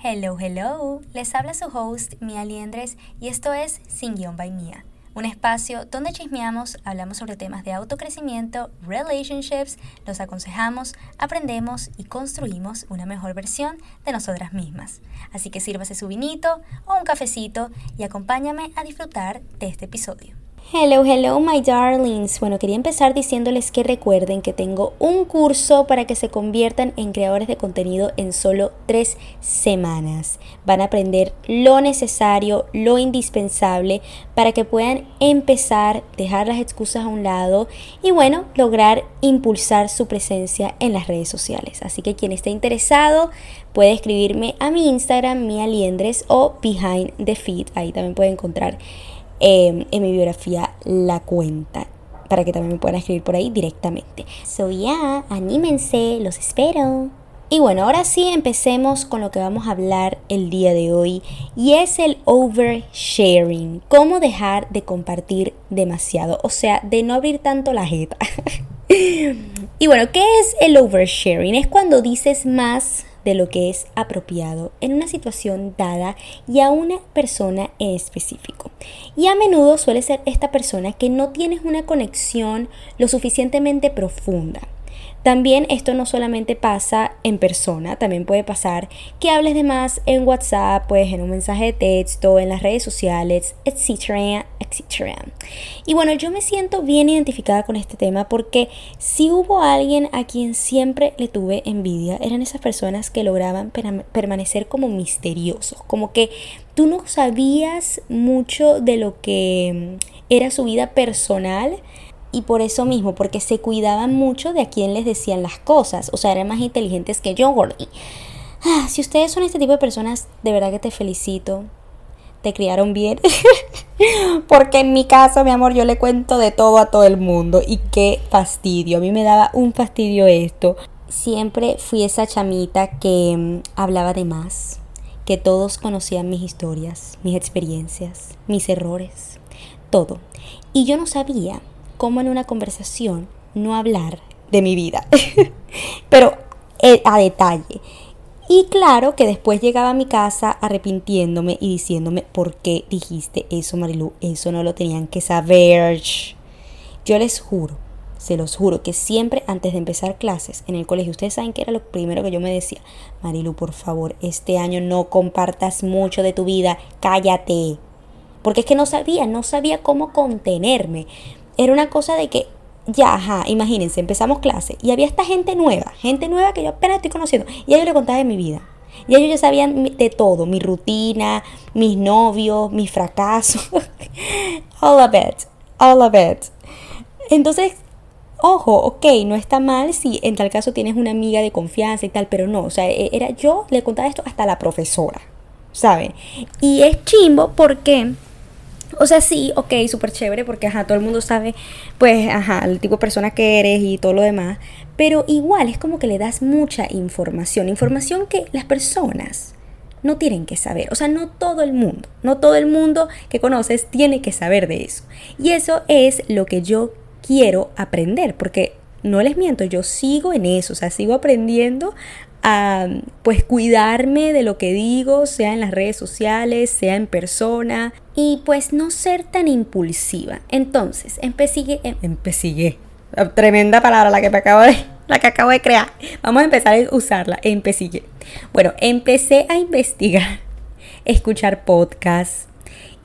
Hello, hello. Les habla su host, Mia Liendres, y esto es Sin Guión by Mia, un espacio donde chismeamos, hablamos sobre temas de autocrecimiento, relationships, los aconsejamos, aprendemos y construimos una mejor versión de nosotras mismas. Así que sírvase su vinito o un cafecito y acompáñame a disfrutar de este episodio. Hello, hello, my darlings. Bueno, quería empezar diciéndoles que recuerden que tengo un curso para que se conviertan en creadores de contenido en solo tres semanas. Van a aprender lo necesario, lo indispensable para que puedan empezar, dejar las excusas a un lado y bueno, lograr impulsar su presencia en las redes sociales. Así que quien esté interesado puede escribirme a mi Instagram, Mia Liendres o Behind the Feed. Ahí también puede encontrar Em, en mi biografía la cuenta para que también me puedan escribir por ahí directamente. So ya, anímense, los espero. Y bueno, ahora sí empecemos con lo que vamos a hablar el día de hoy y es el oversharing. Cómo dejar de compartir demasiado, o sea, de no abrir tanto la jeta. y bueno, ¿qué es el oversharing? Es cuando dices más de lo que es apropiado en una situación dada y a una persona en específico. Y a menudo suele ser esta persona que no tienes una conexión lo suficientemente profunda también esto no solamente pasa en persona, también puede pasar que hables de más en WhatsApp, pues en un mensaje de texto, en las redes sociales, etcétera, etcétera. Y bueno, yo me siento bien identificada con este tema porque si hubo alguien a quien siempre le tuve envidia, eran esas personas que lograban permanecer como misteriosos, como que tú no sabías mucho de lo que era su vida personal y por eso mismo, porque se cuidaban mucho de a quién les decían las cosas, o sea, eran más inteligentes que yo, Gordy. Ah, si ustedes son este tipo de personas, de verdad que te felicito. Te criaron bien. porque en mi caso, mi amor, yo le cuento de todo a todo el mundo. Y qué fastidio. A mí me daba un fastidio esto. Siempre fui esa chamita que mm, hablaba de más. Que todos conocían mis historias, mis experiencias, mis errores, todo. Y yo no sabía cómo en una conversación no hablar de mi vida, pero eh, a detalle. Y claro que después llegaba a mi casa arrepintiéndome y diciéndome, ¿por qué dijiste eso, Marilu? Eso no lo tenían que saber. Yo les juro, se los juro, que siempre antes de empezar clases en el colegio, ustedes saben que era lo primero que yo me decía, Marilu, por favor, este año no compartas mucho de tu vida, cállate. Porque es que no sabía, no sabía cómo contenerme era una cosa de que ya, ajá, imagínense, empezamos clase y había esta gente nueva, gente nueva que yo apenas estoy conociendo y a ellos les contaba de mi vida. Y ellos ya sabían de todo, mi rutina, mis novios, mis fracasos, all of it, all of it. Entonces, ojo, ok, no está mal si en tal caso tienes una amiga de confianza y tal, pero no, o sea, e, era yo le contaba esto hasta la profesora, ¿saben? Y es chimbo porque o sea, sí, ok, súper chévere porque, ajá, todo el mundo sabe, pues, ajá, el tipo de persona que eres y todo lo demás. Pero igual es como que le das mucha información, información que las personas no tienen que saber. O sea, no todo el mundo, no todo el mundo que conoces tiene que saber de eso. Y eso es lo que yo quiero aprender, porque no les miento, yo sigo en eso, o sea, sigo aprendiendo a pues cuidarme de lo que digo, sea en las redes sociales, sea en persona y pues no ser tan impulsiva. Entonces, empecé, em, empecé, tremenda palabra la que me acabo de la que acabo de crear. Vamos a empezar a usarla, empecé. Bueno, empecé a investigar, escuchar podcasts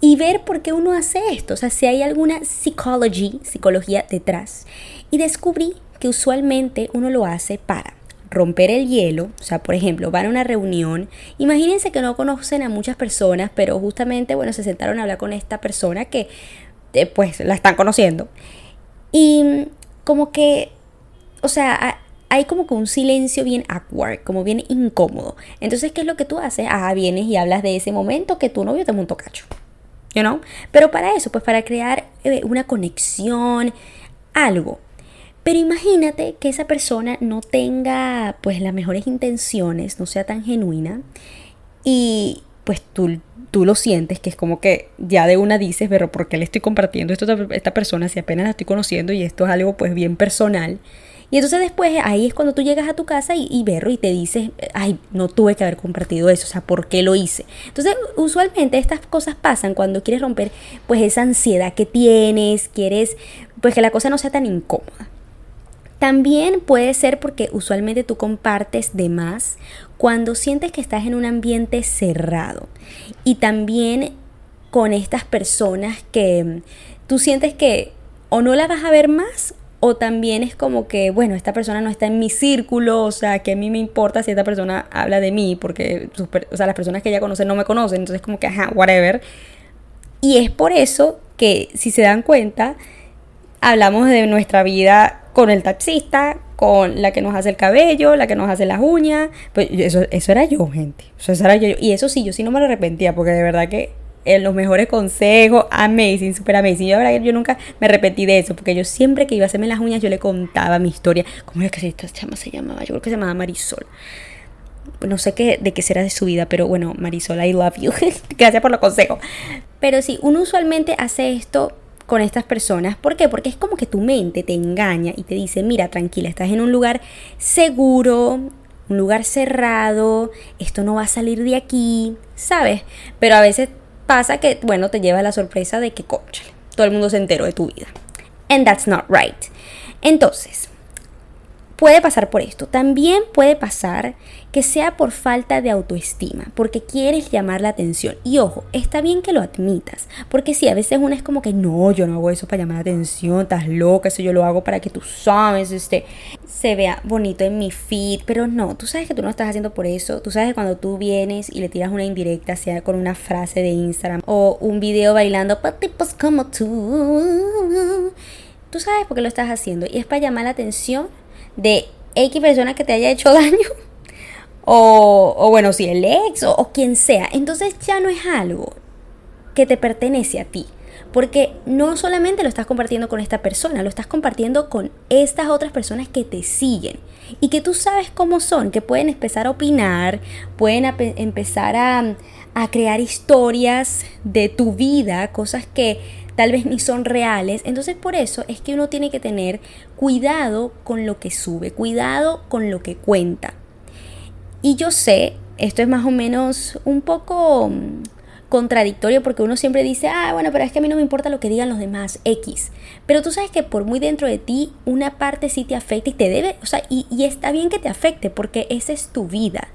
y ver por qué uno hace esto, o sea, si hay alguna psychology, psicología detrás. Y descubrí que usualmente uno lo hace para romper el hielo, o sea, por ejemplo, van a una reunión, imagínense que no conocen a muchas personas, pero justamente, bueno, se sentaron a hablar con esta persona que, eh, pues, la están conociendo. Y como que, o sea, hay como que un silencio bien awkward, como bien incómodo. Entonces, ¿qué es lo que tú haces? Ah, vienes y hablas de ese momento que tu novio te montó cacho. You know? Pero para eso, pues para crear eh, una conexión, algo. Pero imagínate que esa persona no tenga pues las mejores intenciones, no sea tan genuina y pues tú, tú lo sientes que es como que ya de una dices, pero ¿por qué le estoy compartiendo esto esta persona si apenas la estoy conociendo y esto es algo pues bien personal? Y entonces después ahí es cuando tú llegas a tu casa y, y y te dices, ay, no tuve que haber compartido eso, o sea, ¿por qué lo hice? Entonces, usualmente estas cosas pasan cuando quieres romper pues esa ansiedad que tienes, quieres pues que la cosa no sea tan incómoda. También puede ser porque usualmente tú compartes de más cuando sientes que estás en un ambiente cerrado. Y también con estas personas que tú sientes que o no la vas a ver más o también es como que, bueno, esta persona no está en mi círculo, o sea, que a mí me importa si esta persona habla de mí, porque o sea, las personas que ella conoce no me conocen, entonces como que, ajá, whatever. Y es por eso que, si se dan cuenta, hablamos de nuestra vida con el taxista, con la que nos hace el cabello, la que nos hace las uñas. Pues eso, eso era yo, gente. Eso, era yo. Y eso sí, yo sí no me lo arrepentía, porque de verdad que en los mejores consejos, amazing, super amazing. Yo, verdad, yo nunca me arrepentí de eso, porque yo siempre que iba a hacerme las uñas, yo le contaba mi historia. ¿Cómo es que esta chama se llamaba? Yo creo que se llamaba Marisol. No sé qué, de qué será de su vida, pero bueno, Marisol, I love you. Gracias por los consejos. Pero sí, uno usualmente hace esto con estas personas. ¿Por qué? Porque es como que tu mente te engaña y te dice, mira, tranquila, estás en un lugar seguro, un lugar cerrado, esto no va a salir de aquí, ¿sabes? Pero a veces pasa que, bueno, te lleva la sorpresa de que, conchale, todo el mundo se enteró de tu vida. And that's not right. Entonces, puede pasar por esto. También puede pasar que sea por falta de autoestima, porque quieres llamar la atención. Y ojo, está bien que lo admitas, porque si a veces una es como que no, yo no hago eso para llamar la atención, estás loca, eso yo lo hago para que tú sabes, este, se vea bonito en mi feed, pero no, tú sabes que tú no estás haciendo por eso, tú sabes que cuando tú vienes y le tiras una indirecta, sea con una frase de Instagram o un video bailando tipos como tú, tú sabes por qué lo estás haciendo y es para llamar la atención de X persona que te haya hecho daño o, bueno, si el ex o, quien sea. Entonces ya no es algo que te pertenece a ti. Porque no solamente lo estás compartiendo con esta persona, lo estás compartiendo con estas otras personas que te siguen y que tú sabes cómo son, que pueden empezar a opinar, pueden empezar a, a crear historias de tu vida, cosas que tal vez ni son reales. Entonces por eso es que uno tiene que tener cuidado con lo que sube, cuidado con lo que cuenta. Y yo sé, esto es más o menos un poco mm, contradictorio porque uno siempre dice, ah, bueno, pero es que a mí no me importa lo que digan los demás, X. Pero tú sabes que por muy dentro de ti, una parte sí te afecta y te debe, o sea, y, y está bien que te afecte porque esa es tu vida.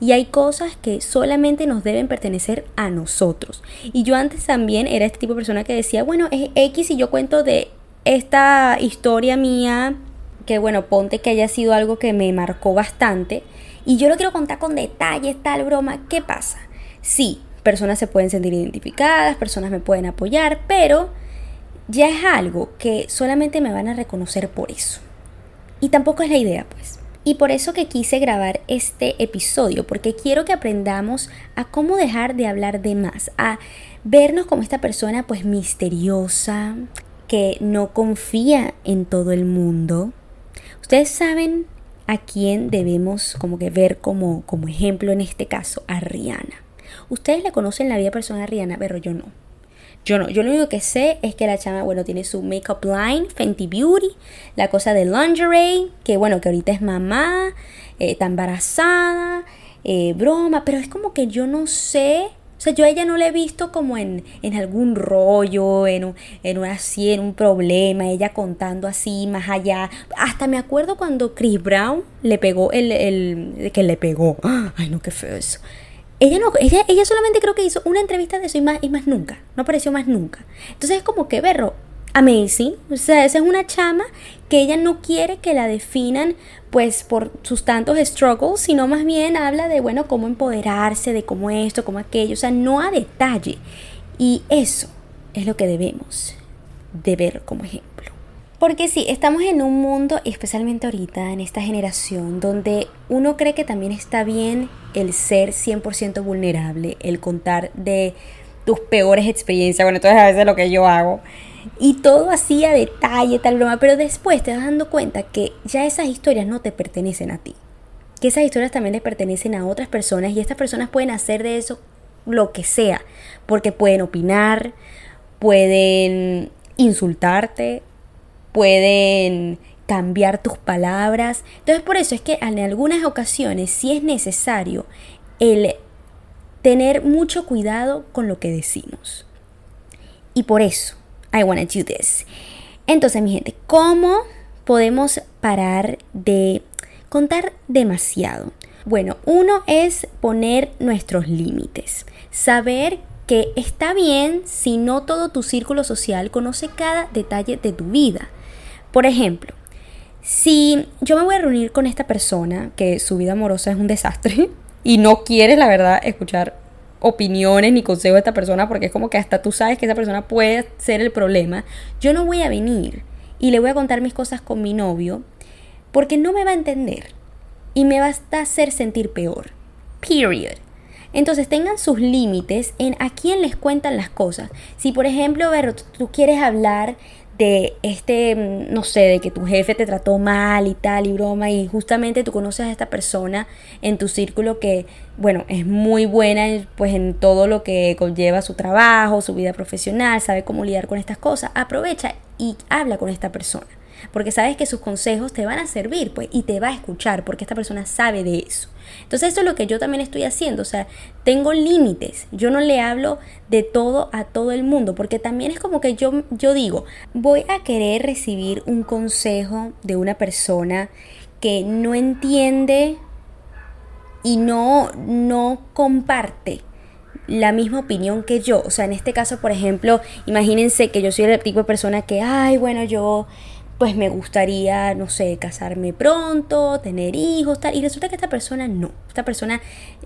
Y hay cosas que solamente nos deben pertenecer a nosotros. Y yo antes también era este tipo de persona que decía, bueno, es X y yo cuento de esta historia mía, que bueno, ponte que haya sido algo que me marcó bastante y yo lo quiero contar con detalles, tal broma. ¿Qué pasa? Sí, personas se pueden sentir identificadas, personas me pueden apoyar, pero ya es algo que solamente me van a reconocer por eso. Y tampoco es la idea, pues. Y por eso que quise grabar este episodio, porque quiero que aprendamos a cómo dejar de hablar de más, a vernos como esta persona pues misteriosa, que no confía en todo el mundo. Ustedes saben a quién debemos como que ver como, como ejemplo en este caso, a Rihanna. Ustedes le conocen la vida personal a Rihanna, pero yo no. Yo no, yo lo único que sé es que la chama, bueno, tiene su makeup line, Fenty Beauty, la cosa de lingerie, que bueno, que ahorita es mamá, eh, está embarazada, eh, broma, pero es como que yo no sé o sea, yo a ella no la he visto como en, algún rollo, en, en, así, en un problema, ella contando así más allá. Hasta me acuerdo cuando Chris Brown le pegó el, el que le pegó. Ay, no, qué feo eso. Ella no, ella, ella solamente creo que hizo una entrevista de eso y más, y más nunca. No apareció más nunca. Entonces es como que, berro, amazing. O sea, esa es una chama que ella no quiere que la definan pues por sus tantos struggles, sino más bien habla de, bueno, cómo empoderarse, de cómo esto, cómo aquello, o sea, no a detalle. Y eso es lo que debemos de ver como ejemplo. Porque sí, estamos en un mundo, especialmente ahorita, en esta generación, donde uno cree que también está bien el ser 100% vulnerable, el contar de tus peores experiencias. Bueno, entonces a veces lo que yo hago y todo así a detalle, tal broma, pero después te vas dando cuenta que ya esas historias no te pertenecen a ti. Que esas historias también le pertenecen a otras personas y estas personas pueden hacer de eso lo que sea, porque pueden opinar, pueden insultarte, pueden cambiar tus palabras. Entonces por eso es que en algunas ocasiones sí es necesario el tener mucho cuidado con lo que decimos. Y por eso, I wanna do this. Entonces, mi gente, ¿cómo podemos parar de contar demasiado? Bueno, uno es poner nuestros límites. Saber que está bien si no todo tu círculo social conoce cada detalle de tu vida. Por ejemplo, si yo me voy a reunir con esta persona que su vida amorosa es un desastre y no quieres, la verdad, escuchar opiniones ni consejos de esta persona porque es como que hasta tú sabes que esa persona puede ser el problema, yo no voy a venir y le voy a contar mis cosas con mi novio porque no me va a entender y me va a hacer sentir peor. Period. Entonces tengan sus límites en a quién les cuentan las cosas. Si por ejemplo, ver, tú quieres hablar de este, mm, no sé, de que tu jefe te trató mal y tal y broma y justamente tú conoces a esta persona en tu círculo que, bueno, es muy buena pues en todo lo que conlleva su trabajo, su vida profesional, sabe cómo lidiar con estas cosas, aprovecha y habla con esta persona porque sabes que sus consejos te van a servir, pues, y te va a escuchar, porque esta persona sabe de eso. Entonces, eso es lo que yo también estoy haciendo, o sea, tengo límites, yo no le hablo de todo a todo el mundo, porque también es como que yo, yo digo, voy a querer recibir un consejo de una persona que no entiende y no, no comparte la misma opinión que yo. O sea, en este caso, por ejemplo, imagínense que yo soy el tipo de persona que, ay, bueno, yo pues me gustaría, no sé, casarme pronto, tener hijos, tal. Y resulta que esta persona no. Esta persona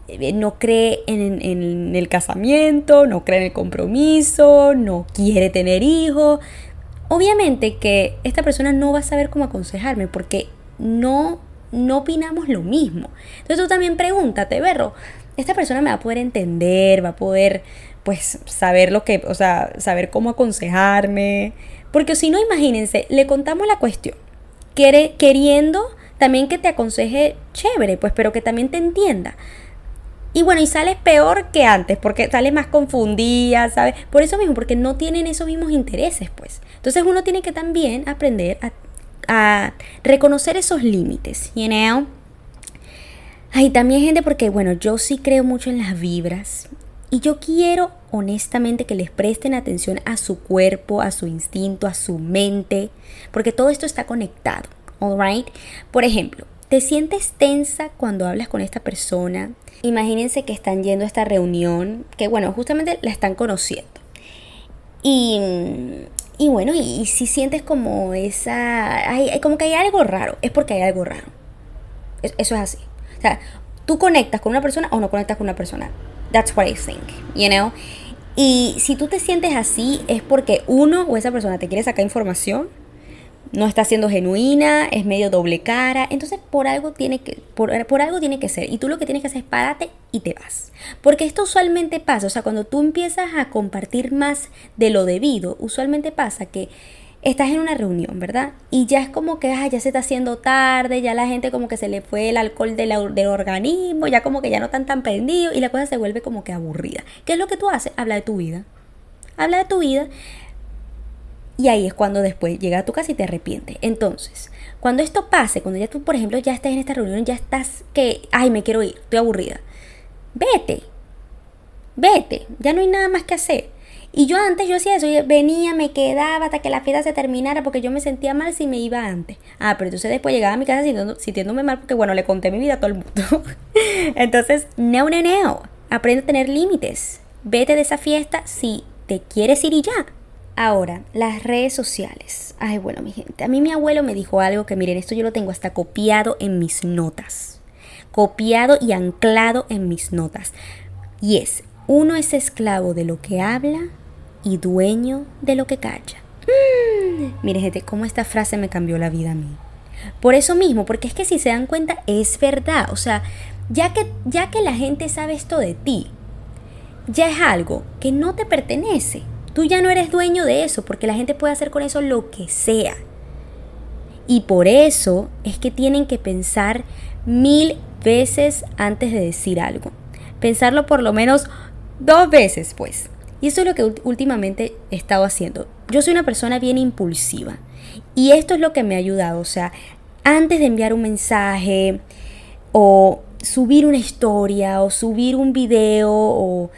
eh, no cree en, en, el casamiento, no cree en el compromiso, no quiere tener hijos. Obviamente que esta persona no va a saber cómo aconsejarme porque no, no opinamos lo mismo. Entonces tú también pregúntate, Berro, esta persona me va a poder entender, va a poder, pues, saber lo que, o sea, saber cómo aconsejarme porque si no, imagínense, le contamos la cuestión, queriendo también que te aconseje chévere, pues, pero que también te entienda. Y bueno, y sales peor que antes, porque sales más confundida, ¿sabes? Por eso mismo, porque no tienen esos mismos intereses, pues. Entonces uno tiene que también aprender a, reconocer esos límites, you know? Hay también gente porque, bueno, yo sí creo mucho en las vibras y yo quiero honestamente que les presten atención a su cuerpo, a su instinto, a su mente, porque todo esto está conectado, alright? Por ejemplo, ¿te sientes tensa cuando hablas con esta persona? Imagínense que están yendo a esta reunión, que bueno, justamente la están conociendo. Y, y bueno, y, si sientes como esa, hay, como que hay algo raro, es porque hay algo raro. Eso es así. O sea, tú conectas con una persona o no conectas con una persona. That's what I think, you know? Y si tú te sientes así es porque uno o esa persona te quiere sacar información, no está siendo genuina, es medio doble cara, entonces por algo tiene que por, por, algo tiene que ser y tú lo que tienes que hacer es párate y te vas. Porque esto usualmente pasa, o sea, cuando tú empiezas a compartir más de lo debido, usualmente pasa que estás en una reunión, ¿verdad? Y ya es como que ya se está haciendo tarde, ya la gente como que se le fue el alcohol del, organismo, ya como que ya no están tan perdidos y la cosa se vuelve como que aburrida. ¿Qué es lo que tú haces? Habla de tu vida. Habla de tu vida. Y ahí es cuando después llega a tu casa y te arrepientes. Entonces, cuando esto pase, cuando ya tú, por ejemplo, ya estás en esta reunión, ya estás que, ay, me quiero ir, estoy aburrida. Vete. Vete. Ya no hay nada más que hacer y yo antes yo hacía eso, venía, me quedaba hasta que la fiesta se terminara porque yo me sentía mal si me iba antes. Ah, pero entonces después llegaba a mi casa sintiéndome mal porque bueno, le conté mi vida a todo el mundo. entonces, no, no, no. Aprende a tener límites. Vete de esa fiesta si te quieres ir y ya. Ahora, las redes sociales. Ay, bueno, mi gente. A mí mi abuelo me dijo algo que miren, esto yo lo tengo hasta copiado en mis notas. Copiado y anclado en mis notas. Y es, uno es esclavo de lo que habla y dueño de lo que calla. Mm. Mire, gente, cómo esta frase me cambió la vida a mí. Por eso mismo, porque es que si se dan cuenta, es verdad. O sea, ya que, ya que la gente sabe esto de ti, ya es algo que no te pertenece. Tú ya no eres dueño de eso, porque la gente puede hacer con eso lo que sea. Y por eso es que tienen que pensar mil veces antes de decir algo. Pensarlo por lo menos dos veces, pues. Y eso es lo que últimamente he estado haciendo. Yo soy una persona bien impulsiva. Y esto es lo que me ha ayudado, o sea, antes de enviar un mensaje o subir una historia o subir un video o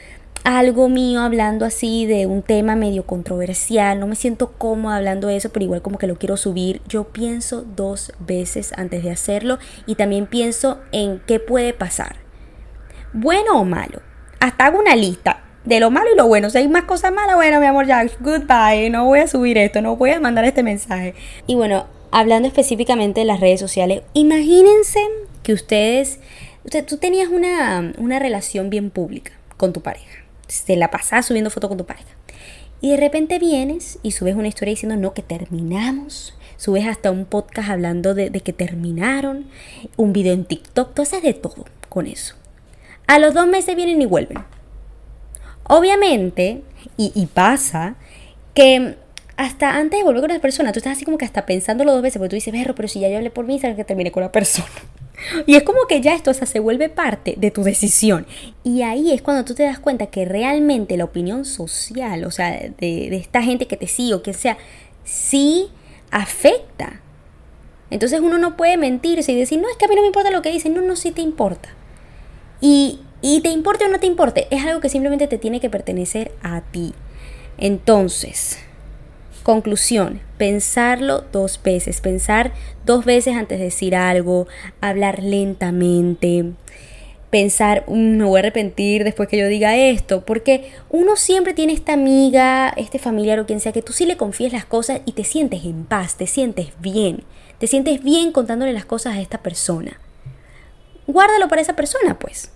algo mío hablando así de un tema medio controversial, no me siento cómoda hablando de eso, pero igual como que lo quiero subir, yo pienso dos veces antes de hacerlo y también pienso en qué puede pasar, bueno o malo. Hasta hago una lista de lo malo y lo bueno. Si hay más cosas malas, bueno, mi amor, ya, goodbye, no voy a subir esto, no voy a mandar este mensaje. Y bueno, hablando específicamente de las redes sociales, imagínense que ustedes, usted, tú tenías una, una relación bien pública con tu pareja. Se la pasas subiendo fotos con tu pareja. Y de repente vienes y subes una historia diciendo, no, que terminamos. Subes hasta un podcast hablando de, de que terminaron. Un video en TikTok. Tú haces de todo con eso. A los dos meses vienen y vuelven. Obviamente, y, pasa, que hasta antes de volver con la persona, tú estás así como que hasta pensándolo dos veces, porque tú dices, berro, pero si ya yo hablé por mí, sabes que terminé con la persona. Y es como que ya esto se vuelve parte de tu decisión. Y ahí es cuando tú te das cuenta que realmente la opinión social, o sea, de, de esta gente que te sigue o que sea, sí afecta. Entonces uno no puede mentirse y decir, no, es que a mí no me importa lo que dicen, no, no, sí te importa. Y, y te importe o no te importe, es algo que simplemente te tiene que pertenecer a ti. Entonces, Conclusión, pensarlo dos veces, pensar dos veces antes de decir algo, hablar lentamente, pensar, mm, me voy a arrepentir después que yo diga esto, porque uno siempre tiene esta amiga, este familiar o quien sea, que tú sí le confíes las cosas y te sientes en paz, te sientes bien, te sientes bien contándole las cosas a esta persona. Guárdalo para esa persona, pues.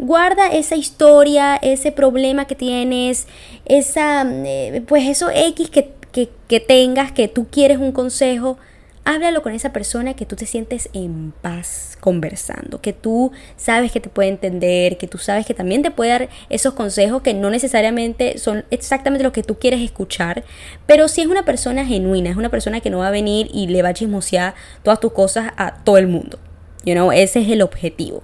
Guarda esa historia, ese problema que tienes, esa, eh, pues eso X que que, tengas, que tú quieres un consejo, háblalo con esa persona que tú te sientes en paz conversando, que tú sabes que te puede entender, que tú sabes que también te puede dar esos consejos que no necesariamente son exactamente lo que tú quieres escuchar, pero si es una persona genuina, es una persona que no va a venir y le va a chismosear todas tus cosas a todo el mundo. You know, ese es el objetivo.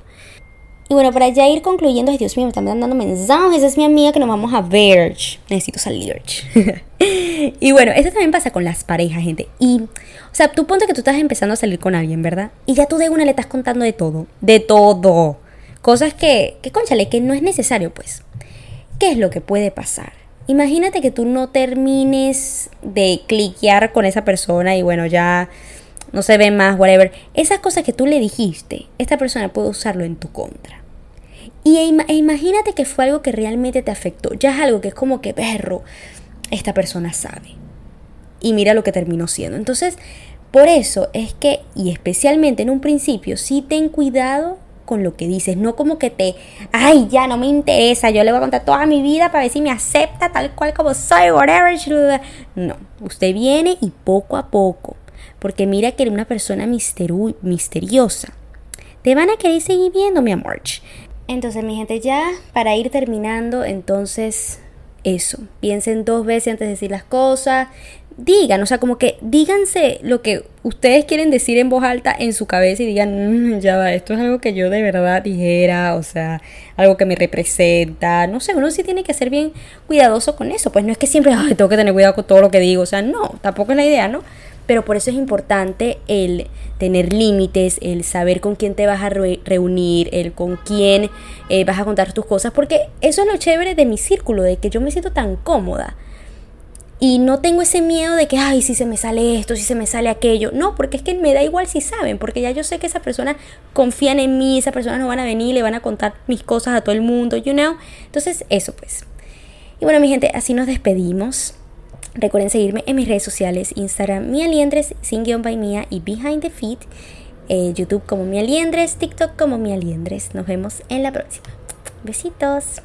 Y bueno, para ya ir concluyendo, Dios mío, me están dando mensajes. Esa es mi amiga que nos vamos a ver. Necesito salir. y bueno, esto también pasa con las parejas, gente. Y, o sea, tú ponte que tú estás empezando a salir con alguien, ¿verdad? Y ya tú de una le estás contando de todo. De todo. Cosas que, que, conchale, que no es necesario, pues. ¿Qué es lo que puede pasar? Imagínate que tú no termines de cliquear con esa persona y bueno, ya no se ve más, whatever. Esas cosas que tú le dijiste, esta persona puede usarlo en tu contra. Y e, e imagínate que fue algo que realmente te afectó. Ya es algo que es como que, perro, esta persona sabe. Y mira lo que terminó siendo. Entonces, por eso es que, y especialmente en un principio, sí ten cuidado con lo que dices, no como que te, ay, ya no me interesa, yo le voy a contar toda mi vida para ver si me acepta tal cual como soy, whatever. No, usted viene y poco a poco porque mira que eres una persona misteriosa. Te van a querer seguir viendo, mi amor. Entonces, mi gente, ya para ir terminando, entonces eso. Piensen dos veces antes de decir las cosas. Digan, o sea, como que díganse lo que ustedes quieren decir en voz alta en su cabeza y digan, mm, ya va, esto es algo que yo de verdad dijera, o sea, algo que me representa. No sé, uno sí tiene que ser bien cuidadoso con eso. Pues no es que siempre, tengo que tener cuidado con todo lo que digo, o sea, no, tampoco es la idea, ¿no? Pero por eso es importante el tener límites, el saber con quién te vas a reunir, el con quién eh, vas a contar tus cosas, porque eso es lo chévere de mi círculo, de que yo me siento tan cómoda. Y no tengo ese miedo de que, ay, si se me sale esto, si se me sale aquello. No, porque es que me da igual si saben, porque ya yo sé que esas personas confían en mí, esas personas no van a venir, le van a contar mis cosas a todo el mundo, you know. Entonces, eso pues. Y bueno, mi gente, así nos despedimos. Recuerden seguirme en mis redes sociales, Instagram Mia Liendres, sin guion by Mia y Behind the Feed, eh, YouTube como Mia Liendres, TikTok como Mia Liendres. Nos vemos en la próxima. Besitos.